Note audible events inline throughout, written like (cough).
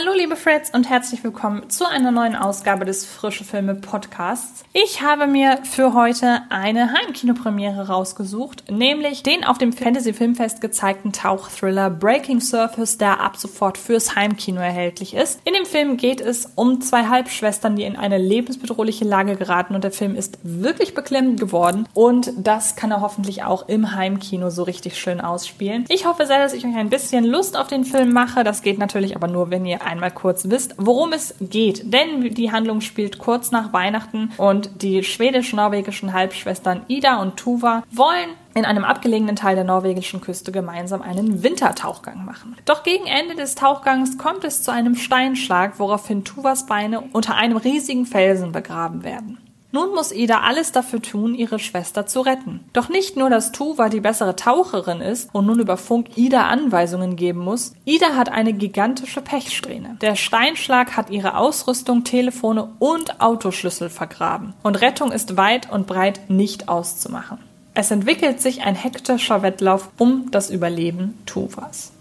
Hallo liebe Freds und herzlich willkommen zu einer neuen Ausgabe des Frische Filme Podcasts. Ich habe mir für heute eine Heimkinopremiere rausgesucht, nämlich den auf dem Fantasy Filmfest gezeigten Tauchthriller Breaking Surface, der ab sofort fürs Heimkino erhältlich ist. In dem Film geht es um zwei Halbschwestern, die in eine lebensbedrohliche Lage geraten und der Film ist wirklich beklemmend geworden und das kann er hoffentlich auch im Heimkino so richtig schön ausspielen. Ich hoffe sehr, dass ich euch ein bisschen Lust auf den Film mache. Das geht natürlich aber nur, wenn ihr einmal kurz wisst, worum es geht. Denn die Handlung spielt kurz nach Weihnachten und die schwedisch-norwegischen Halbschwestern Ida und Tuva wollen in einem abgelegenen Teil der norwegischen Küste gemeinsam einen Wintertauchgang machen. Doch gegen Ende des Tauchgangs kommt es zu einem Steinschlag, woraufhin Tuvas Beine unter einem riesigen Felsen begraben werden. Nun muss Ida alles dafür tun, ihre Schwester zu retten. Doch nicht nur, dass Tuva die bessere Taucherin ist und nun über Funk Ida Anweisungen geben muss, Ida hat eine gigantische Pechsträhne. Der Steinschlag hat ihre Ausrüstung, Telefone und Autoschlüssel vergraben. Und Rettung ist weit und breit nicht auszumachen. Es entwickelt sich ein hektischer Wettlauf um das Überleben Tuvas.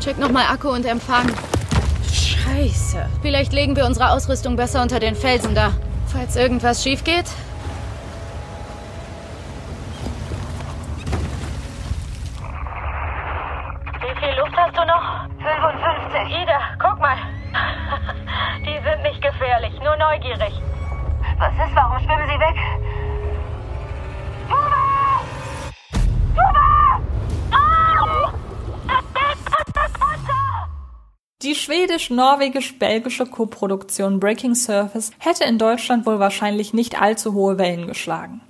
Check nochmal Akku und Empfang. Scheiße. Vielleicht legen wir unsere Ausrüstung besser unter den Felsen da. Falls irgendwas schief geht. Wie viel Luft hast du noch? 55. Ida, guck mal. (laughs) Die sind nicht gefährlich, nur neugierig. Was ist? Warum schwimmen sie weg? Die schwedisch-norwegisch-belgische Koproduktion Breaking Surface hätte in Deutschland wohl wahrscheinlich nicht allzu hohe Wellen geschlagen.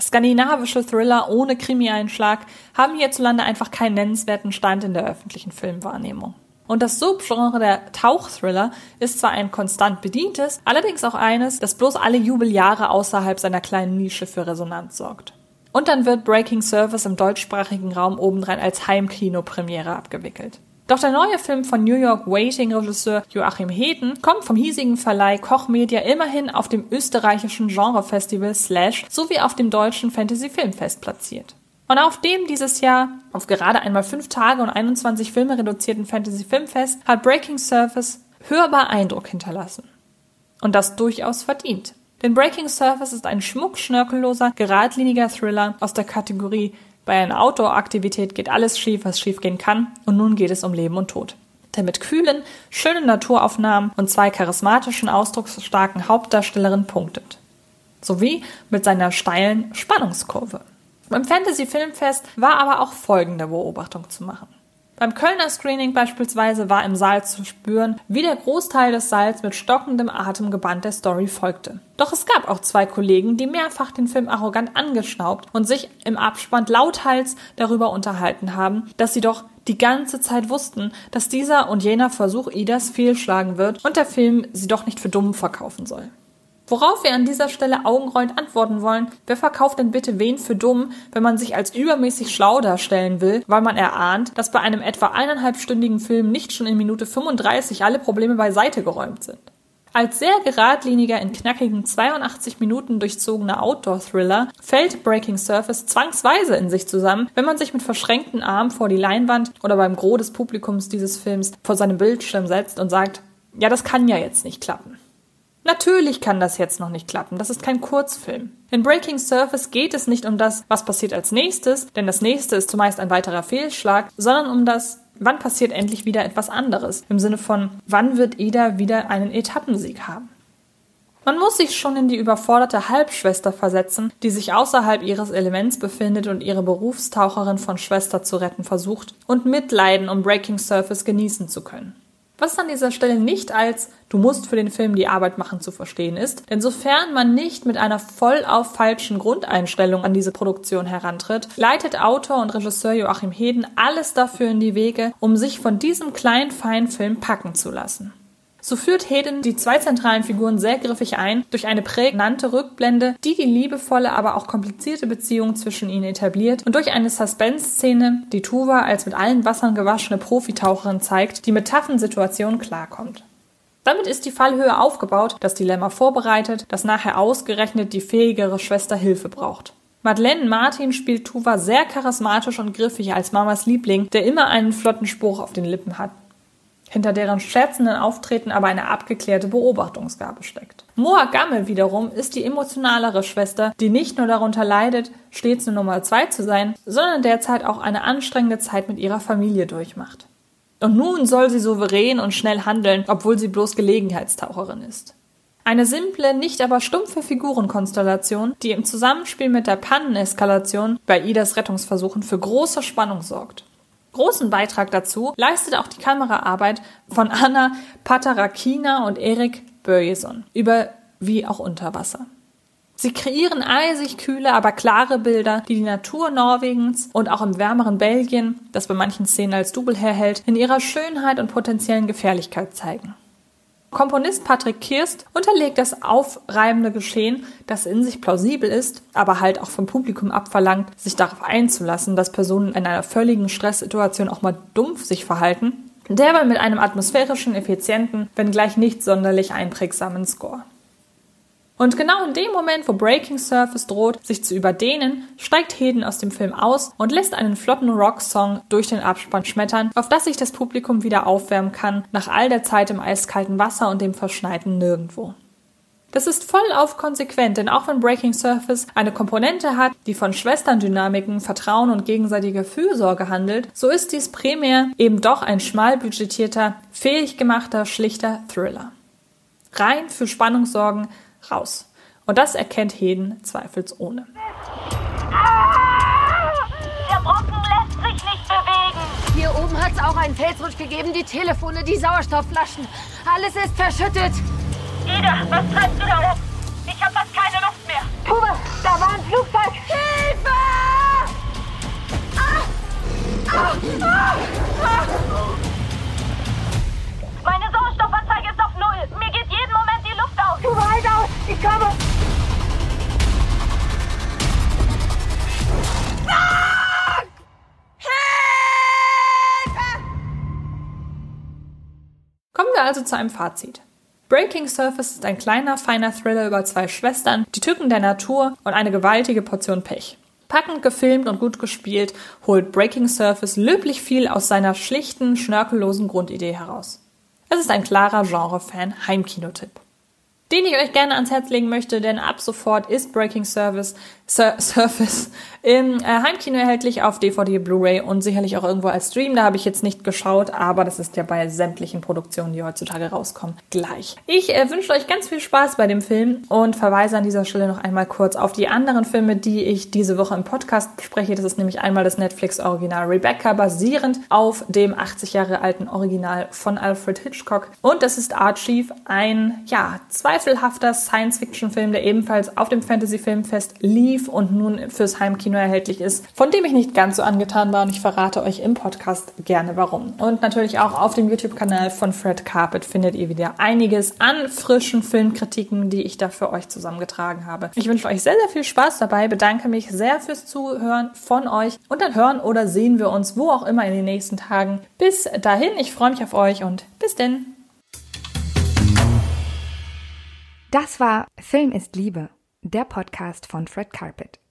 Skandinavische Thriller ohne Krimi-Einschlag haben hierzulande einfach keinen nennenswerten Stand in der öffentlichen Filmwahrnehmung. Und das Subgenre der Tauchthriller ist zwar ein konstant bedientes, allerdings auch eines, das bloß alle Jubeljahre außerhalb seiner kleinen Nische für Resonanz sorgt. Und dann wird Breaking Surface im deutschsprachigen Raum obendrein als Heimkinopremiere abgewickelt. Doch der neue Film von New York Waiting-Regisseur Joachim Heden kommt vom hiesigen Verleih Koch Media immerhin auf dem österreichischen Genrefestival Slash sowie auf dem deutschen Fantasy Filmfest platziert. Und auf dem dieses Jahr auf gerade einmal fünf Tage und 21 Filme reduzierten Fantasy Filmfest hat Breaking Surface hörbar Eindruck hinterlassen. Und das durchaus verdient. Denn Breaking Surface ist ein schmuckschnörkelloser, geradliniger Thriller aus der Kategorie bei einer Outdoor-Aktivität geht alles schief, was schief gehen kann, und nun geht es um Leben und Tod. Der mit kühlen, schönen Naturaufnahmen und zwei charismatischen, ausdrucksstarken Hauptdarstellerinnen punktet. Sowie mit seiner steilen Spannungskurve. Beim Fantasy Filmfest war aber auch folgende Beobachtung zu machen. Beim Kölner Screening beispielsweise war im Saal zu spüren, wie der Großteil des Saals mit stockendem Atem gebannt der Story folgte. Doch es gab auch zwei Kollegen, die mehrfach den Film arrogant angeschnaubt und sich im Abspann lauthals darüber unterhalten haben, dass sie doch die ganze Zeit wussten, dass dieser und jener Versuch Idas fehlschlagen wird und der Film sie doch nicht für dumm verkaufen soll. Worauf wir an dieser Stelle augenrollend antworten wollen, wer verkauft denn bitte wen für dumm, wenn man sich als übermäßig schlau darstellen will, weil man erahnt, dass bei einem etwa eineinhalbstündigen Film nicht schon in Minute 35 alle Probleme beiseite geräumt sind. Als sehr geradliniger, in knackigen 82 Minuten durchzogener Outdoor-Thriller fällt Breaking Surface zwangsweise in sich zusammen, wenn man sich mit verschränkten Armen vor die Leinwand oder beim Gros des Publikums dieses Films vor seinem Bildschirm setzt und sagt, ja, das kann ja jetzt nicht klappen. Natürlich kann das jetzt noch nicht klappen. Das ist kein Kurzfilm. In Breaking Surface geht es nicht um das, was passiert als nächstes, denn das nächste ist zumeist ein weiterer Fehlschlag, sondern um das, wann passiert endlich wieder etwas anderes. Im Sinne von, wann wird Ida wieder einen Etappensieg haben. Man muss sich schon in die überforderte Halbschwester versetzen, die sich außerhalb ihres Elements befindet und ihre Berufstaucherin von Schwester zu retten versucht und mitleiden, um Breaking Surface genießen zu können. Was an dieser Stelle nicht als du musst für den Film die Arbeit machen zu verstehen ist, denn sofern man nicht mit einer voll auf falschen Grundeinstellung an diese Produktion herantritt, leitet Autor und Regisseur Joachim Heden alles dafür in die Wege, um sich von diesem kleinen feinen Film packen zu lassen. So führt Heden die zwei zentralen Figuren sehr griffig ein durch eine prägnante Rückblende, die die liebevolle, aber auch komplizierte Beziehung zwischen ihnen etabliert und durch eine Suspense-Szene, die Tuva als mit allen Wassern gewaschene Profitaucherin zeigt, die mit taffen Situationen klarkommt. Damit ist die Fallhöhe aufgebaut, das Dilemma vorbereitet, dass nachher ausgerechnet die fähigere Schwester Hilfe braucht. Madeleine Martin spielt Tuva sehr charismatisch und griffig als Mamas Liebling, der immer einen flotten Spruch auf den Lippen hat hinter deren scherzenden Auftreten aber eine abgeklärte Beobachtungsgabe steckt. Moa Gammel wiederum ist die emotionalere Schwester, die nicht nur darunter leidet, stets eine Nummer zwei zu sein, sondern derzeit auch eine anstrengende Zeit mit ihrer Familie durchmacht. Und nun soll sie souverän und schnell handeln, obwohl sie bloß Gelegenheitstaucherin ist. Eine simple, nicht aber stumpfe Figurenkonstellation, die im Zusammenspiel mit der Panneneskalation bei Idas Rettungsversuchen für große Spannung sorgt. Großen Beitrag dazu leistet auch die Kameraarbeit von Anna Patarakina und Erik Börjeson über Wie auch unter Wasser. Sie kreieren eisig kühle, aber klare Bilder, die die Natur Norwegens und auch im wärmeren Belgien, das bei manchen Szenen als Double herhält, in ihrer Schönheit und potenziellen Gefährlichkeit zeigen. Komponist Patrick Kirst unterlegt das aufreibende Geschehen, das in sich plausibel ist, aber halt auch vom Publikum abverlangt, sich darauf einzulassen, dass Personen in einer völligen Stresssituation auch mal dumpf sich verhalten, derweil mit einem atmosphärischen, effizienten, wenngleich nicht sonderlich einprägsamen Score. Und genau in dem Moment, wo Breaking Surface droht, sich zu überdehnen, steigt Heden aus dem Film aus und lässt einen flotten Rocksong durch den Abspann schmettern, auf das sich das Publikum wieder aufwärmen kann, nach all der Zeit im eiskalten Wasser und dem verschneiten Nirgendwo. Das ist voll auf konsequent, denn auch wenn Breaking Surface eine Komponente hat, die von Schwesterndynamiken, Vertrauen und gegenseitiger Fürsorge handelt, so ist dies primär eben doch ein schmal budgetierter, fähig gemachter, schlichter Thriller. Rein für Spannung sorgen, raus. Und das erkennt Heden zweifelsohne. Der Brocken lässt sich nicht bewegen. Hier oben hat es auch einen Felsrutsch gegeben, die Telefone, die Sauerstoffflaschen. Alles ist verschüttet. Ida, was treibst du da oben? Ich hab fast keine Luft mehr. Tuba, da war ein Flugzeug. Hilfe! Meine also zu einem Fazit. Breaking Surface ist ein kleiner, feiner Thriller über zwei Schwestern, die Tücken der Natur und eine gewaltige Portion Pech. Packend gefilmt und gut gespielt holt Breaking Surface löblich viel aus seiner schlichten, schnörkellosen Grundidee heraus. Es ist ein klarer Genre-Fan Heimkinotipp den ich euch gerne ans Herz legen möchte, denn ab sofort ist Breaking Service Sur Surface im äh, Heimkino erhältlich auf DVD, Blu-ray und sicherlich auch irgendwo als Stream. Da habe ich jetzt nicht geschaut, aber das ist ja bei sämtlichen Produktionen, die heutzutage rauskommen, gleich. Ich äh, wünsche euch ganz viel Spaß bei dem Film und verweise an dieser Stelle noch einmal kurz auf die anderen Filme, die ich diese Woche im Podcast bespreche. Das ist nämlich einmal das Netflix-Original Rebecca, basierend auf dem 80 Jahre alten Original von Alfred Hitchcock. Und das ist Archive, ein, ja, zweifelhafter Science-Fiction-Film, der ebenfalls auf dem Fantasy-Filmfest lief und nun fürs Heimkino erhältlich ist, von dem ich nicht ganz so angetan war und ich verrate euch im Podcast gerne warum. Und natürlich auch auf dem YouTube-Kanal von Fred Carpet findet ihr wieder einiges an frischen Filmkritiken, die ich da für euch zusammengetragen habe. Ich wünsche euch sehr, sehr viel Spaß dabei, bedanke mich sehr fürs Zuhören von euch und dann hören oder sehen wir uns wo auch immer in den nächsten Tagen. Bis dahin, ich freue mich auf euch und bis denn. Das war Film ist Liebe, der Podcast von Fred Carpet.